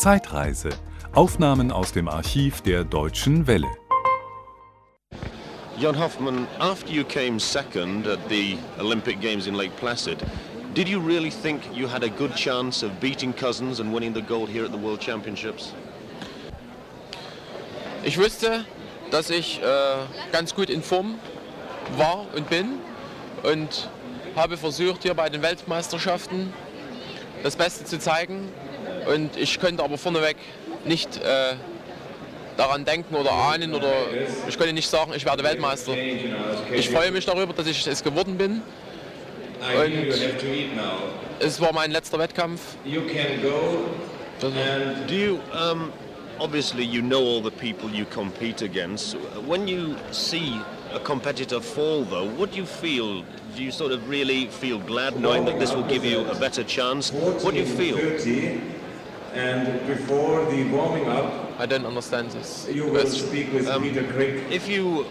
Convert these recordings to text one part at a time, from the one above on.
Zeitreise. Aufnahmen aus dem Archiv der Deutschen Welle. Jan Hoffman, after you came second at the Olympic Games in Lake Placid, did you really think you had a good chance of beating Cousins and winning the gold here at the World Championships? Ich wusste, dass ich äh, ganz gut in Form war und bin und habe versucht, hier bei den Weltmeisterschaften das Beste zu zeigen. Und ich könnte aber vorneweg nicht äh, daran denken oder ahnen oder ich könnte nicht sagen, ich werde Weltmeister. Ich freue mich darüber, dass ich es geworden bin. Und es war mein letzter Wettkampf. Do you, um, obviously you know all the people you compete against. When you see a competitor fall though, what do you feel? Do you sort of really feel glad knowing that this will give you a better chance? What do you feel? 30, and before the warming up, I don't understand this you will question. speak with Peter Crick. If you,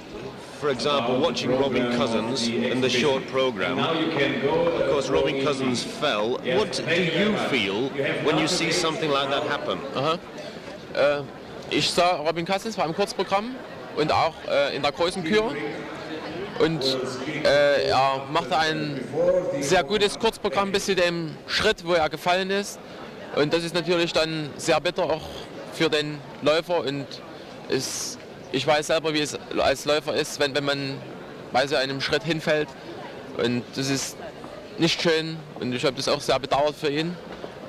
for example, watching Robin Cousins in the short program, Now you can go. of course Robin Cousins fell. What do you feel when you see something like that happen? Ich sah Robin Kassens war im Kurzprogramm und auch äh, in der großen Kür. Und äh, er machte ein sehr gutes Kurzprogramm bis zu dem Schritt, wo er gefallen ist. Und das ist natürlich dann sehr bitter auch für den Läufer. Und es, ich weiß selber, wie es als Läufer ist, wenn, wenn man bei so einem Schritt hinfällt. Und das ist nicht schön und ich habe das auch sehr bedauert für ihn.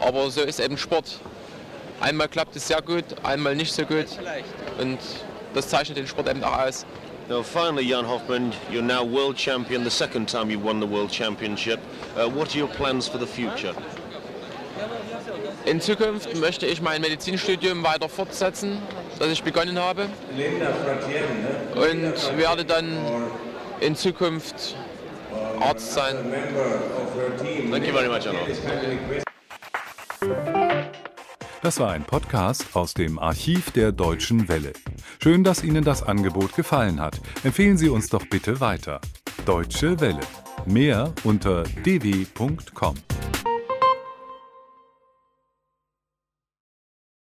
Aber so ist eben Sport. Einmal klappt es sehr gut, einmal nicht so gut. Und das zeichnet den Sport eben auch aus. Now, finally, Jan Hoffman, you're now world champion, the second time you won the world championship. Uh, what are your plans for the future? In Zukunft möchte ich mein Medizinstudium weiter fortsetzen, das ich begonnen habe. Und werde dann in Zukunft Arzt sein. Thank you very much, Das war ein Podcast aus dem Archiv der Deutschen Welle. Schön, dass Ihnen das Angebot gefallen hat. Empfehlen Sie uns doch bitte weiter. Deutsche Welle. Mehr unter dw.com.